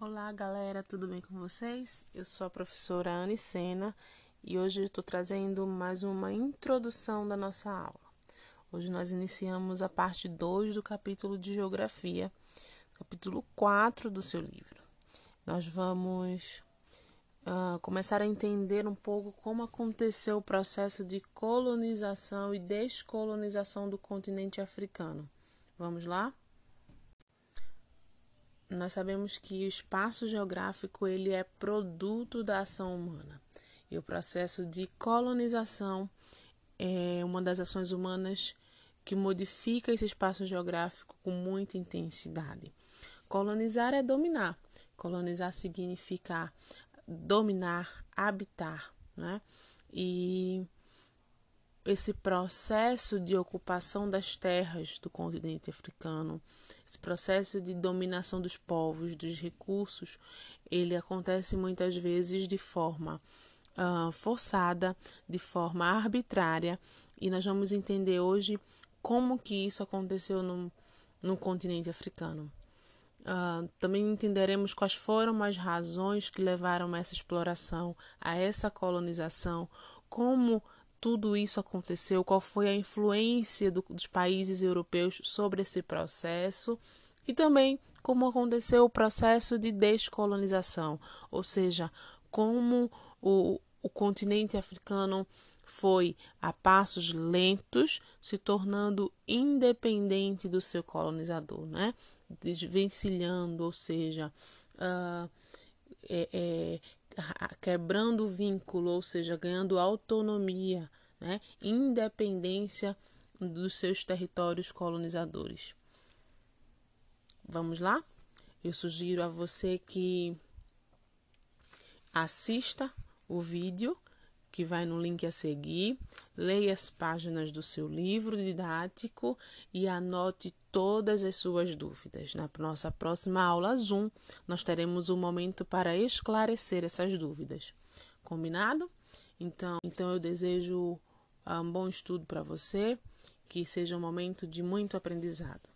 Olá, galera, tudo bem com vocês? Eu sou a professora Anne Sena e hoje estou trazendo mais uma introdução da nossa aula. Hoje nós iniciamos a parte 2 do capítulo de Geografia, capítulo 4 do seu livro. Nós vamos uh, começar a entender um pouco como aconteceu o processo de colonização e descolonização do continente africano. Vamos lá? Nós sabemos que o espaço geográfico ele é produto da ação humana. E o processo de colonização é uma das ações humanas que modifica esse espaço geográfico com muita intensidade. Colonizar é dominar. Colonizar significa dominar, habitar, né? E esse processo de ocupação das terras do continente africano, esse processo de dominação dos povos, dos recursos, ele acontece muitas vezes de forma uh, forçada, de forma arbitrária, e nós vamos entender hoje como que isso aconteceu no, no continente africano. Uh, também entenderemos quais foram as razões que levaram a essa exploração, a essa colonização, como tudo isso aconteceu, qual foi a influência do, dos países europeus sobre esse processo e também como aconteceu o processo de descolonização, ou seja, como o, o continente africano foi a passos lentos se tornando independente do seu colonizador, né? desvencilhando, ou seja, uh, é, é, quebrando o vínculo, ou seja, ganhando autonomia, né? independência dos seus territórios colonizadores. Vamos lá? Eu sugiro a você que assista o vídeo que vai no link a seguir, leia as páginas do seu livro didático e anote todas as suas dúvidas. Na nossa próxima aula Zoom, nós teremos um momento para esclarecer essas dúvidas. Combinado? Então, então eu desejo ah, um bom estudo para você, que seja um momento de muito aprendizado.